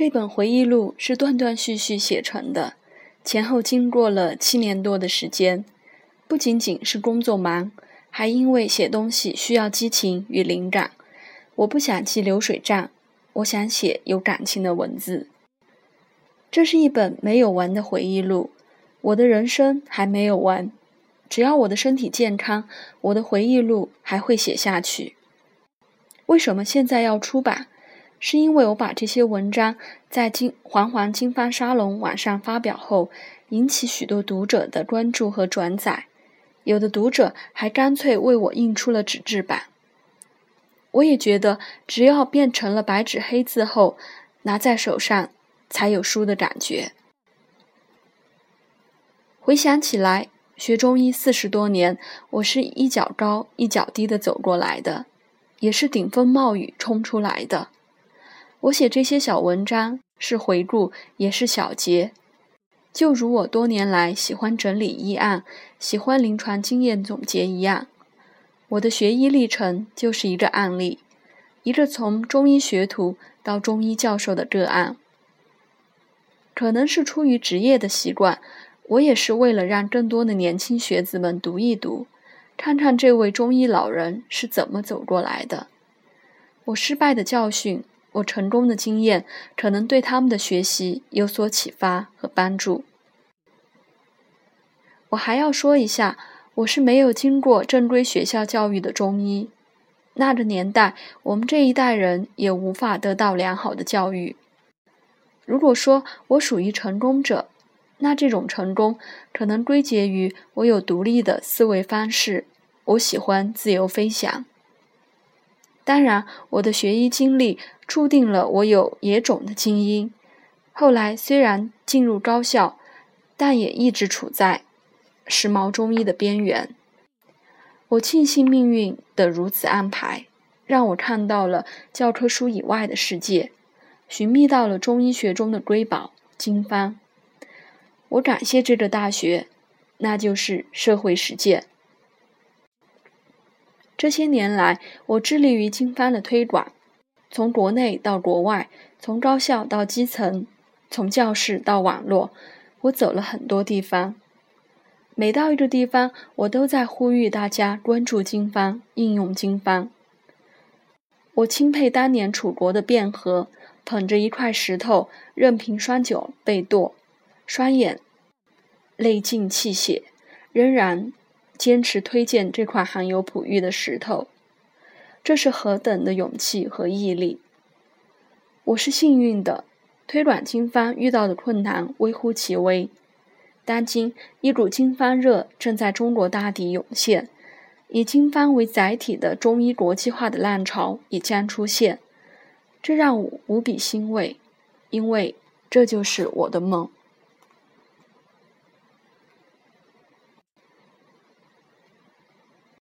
这本回忆录是断断续续写成的，前后经过了七年多的时间。不仅仅是工作忙，还因为写东西需要激情与灵感。我不想记流水账，我想写有感情的文字。这是一本没有完的回忆录，我的人生还没有完。只要我的身体健康，我的回忆录还会写下去。为什么现在要出版？是因为我把这些文章在金环环金帆沙龙网上发表后，引起许多读者的关注和转载，有的读者还干脆为我印出了纸质版。我也觉得，只要变成了白纸黑字后，拿在手上才有书的感觉。回想起来，学中医四十多年，我是一脚高一脚低的走过来的，也是顶风冒雨冲出来的。我写这些小文章是回顾，也是小结，就如我多年来喜欢整理医案、喜欢临床经验总结一样。我的学医历程就是一个案例，一个从中医学徒到中医教授的个案。可能是出于职业的习惯，我也是为了让更多的年轻学子们读一读，看看这位中医老人是怎么走过来的。我失败的教训。我成功的经验可能对他们的学习有所启发和帮助。我还要说一下，我是没有经过正规学校教育的中医。那个年代，我们这一代人也无法得到良好的教育。如果说我属于成功者，那这种成功可能归结于我有独立的思维方式，我喜欢自由飞翔。当然，我的学医经历注定了我有野种的基因。后来虽然进入高校，但也一直处在时髦中医的边缘。我庆幸命运的如此安排，让我看到了教科书以外的世界，寻觅到了中医学中的瑰宝——经方。我感谢这个大学，那就是社会实践。这些年来，我致力于经方的推广，从国内到国外，从高校到基层，从教室到网络，我走了很多地方。每到一个地方，我都在呼吁大家关注经方，应用经方。我钦佩当年楚国的卞和，捧着一块石头，任凭双脚被剁，双眼泪尽泣血，仍然。坚持推荐这块含有璞玉的石头，这是何等的勇气和毅力！我是幸运的，推广经方遇到的困难微乎其微。当今一股经方热正在中国大地涌现，以经方为载体的中医国际化的浪潮也将出现，这让我无比欣慰，因为这就是我的梦。